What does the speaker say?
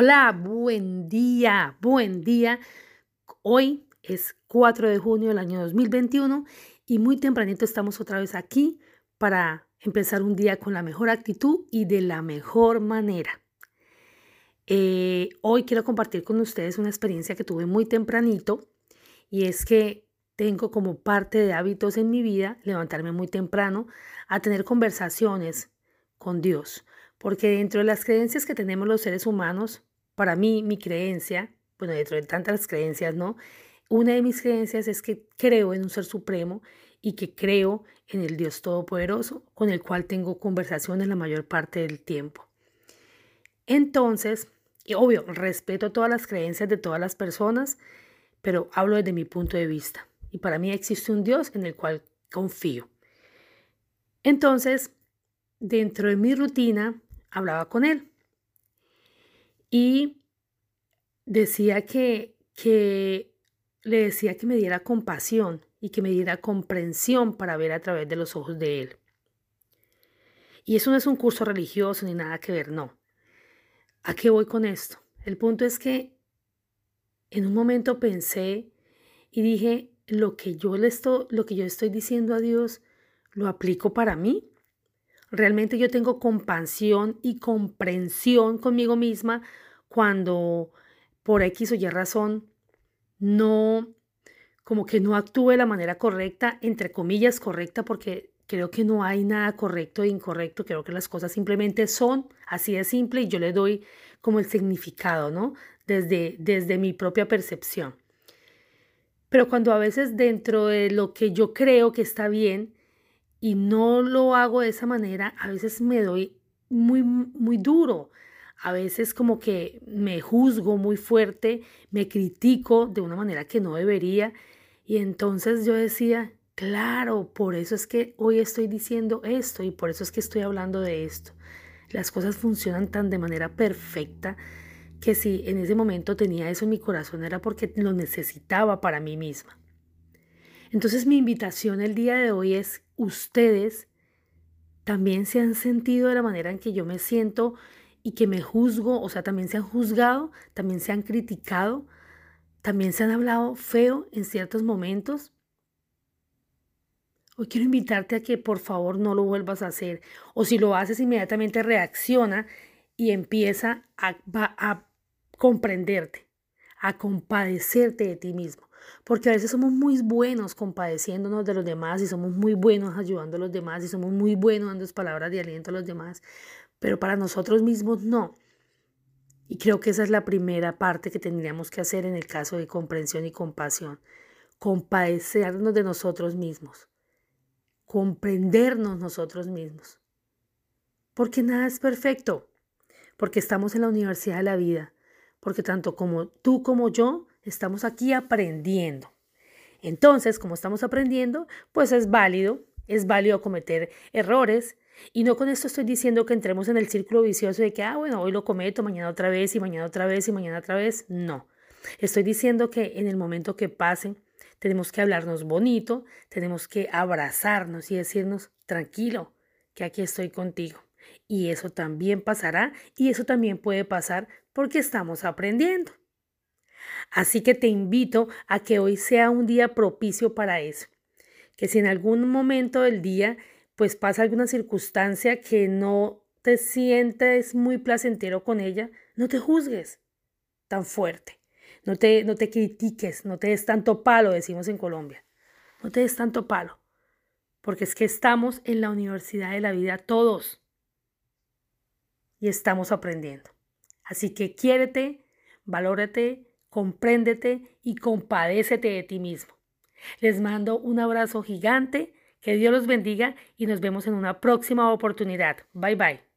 Hola, buen día, buen día. Hoy es 4 de junio del año 2021 y muy tempranito estamos otra vez aquí para empezar un día con la mejor actitud y de la mejor manera. Eh, hoy quiero compartir con ustedes una experiencia que tuve muy tempranito y es que tengo como parte de hábitos en mi vida levantarme muy temprano a tener conversaciones con Dios. Porque dentro de las creencias que tenemos los seres humanos, para mí, mi creencia, bueno, dentro de tantas creencias, ¿no? Una de mis creencias es que creo en un ser supremo y que creo en el Dios Todopoderoso, con el cual tengo conversaciones la mayor parte del tiempo. Entonces, obvio, respeto todas las creencias de todas las personas, pero hablo desde mi punto de vista. Y para mí existe un Dios en el cual confío. Entonces, dentro de mi rutina, hablaba con él y decía que, que le decía que me diera compasión y que me diera comprensión para ver a través de los ojos de él. Y eso no es un curso religioso ni nada que ver, no. ¿A qué voy con esto? El punto es que en un momento pensé y dije, lo que yo le estoy, lo que yo estoy diciendo a Dios, ¿lo aplico para mí? Realmente yo tengo compasión y comprensión conmigo misma cuando por X o Y razón no, como que no actúe de la manera correcta, entre comillas correcta, porque creo que no hay nada correcto e incorrecto, creo que las cosas simplemente son así de simple y yo le doy como el significado, ¿no? Desde, desde mi propia percepción. Pero cuando a veces dentro de lo que yo creo que está bien, y no lo hago de esa manera, a veces me doy muy, muy duro. A veces como que me juzgo muy fuerte, me critico de una manera que no debería. Y entonces yo decía, claro, por eso es que hoy estoy diciendo esto y por eso es que estoy hablando de esto. Las cosas funcionan tan de manera perfecta que si en ese momento tenía eso en mi corazón era porque lo necesitaba para mí misma. Entonces mi invitación el día de hoy es ustedes también se han sentido de la manera en que yo me siento y que me juzgo, o sea, también se han juzgado, también se han criticado, también se han hablado feo en ciertos momentos. Hoy quiero invitarte a que por favor no lo vuelvas a hacer. O si lo haces, inmediatamente reacciona y empieza a, a comprenderte, a compadecerte de ti mismo. Porque a veces somos muy buenos compadeciéndonos de los demás y somos muy buenos ayudando a los demás y somos muy buenos dando palabras de aliento a los demás, pero para nosotros mismos no. Y creo que esa es la primera parte que tendríamos que hacer en el caso de comprensión y compasión. Compadecernos de nosotros mismos. Comprendernos nosotros mismos. Porque nada es perfecto. Porque estamos en la universidad de la vida. Porque tanto como tú como yo Estamos aquí aprendiendo. Entonces, como estamos aprendiendo, pues es válido, es válido cometer errores. Y no con esto estoy diciendo que entremos en el círculo vicioso de que, ah, bueno, hoy lo cometo, mañana otra vez y mañana otra vez y mañana otra vez. No. Estoy diciendo que en el momento que pasen, tenemos que hablarnos bonito, tenemos que abrazarnos y decirnos, tranquilo, que aquí estoy contigo. Y eso también pasará y eso también puede pasar porque estamos aprendiendo. Así que te invito a que hoy sea un día propicio para eso. Que si en algún momento del día pues pasa alguna circunstancia que no te sientes muy placentero con ella, no te juzgues tan fuerte. No te, no te critiques, no te des tanto palo, decimos en Colombia. No te des tanto palo. Porque es que estamos en la universidad de la vida todos. Y estamos aprendiendo. Así que quiérete, valórate compréndete y compadécete de ti mismo. Les mando un abrazo gigante, que Dios los bendiga y nos vemos en una próxima oportunidad. Bye bye.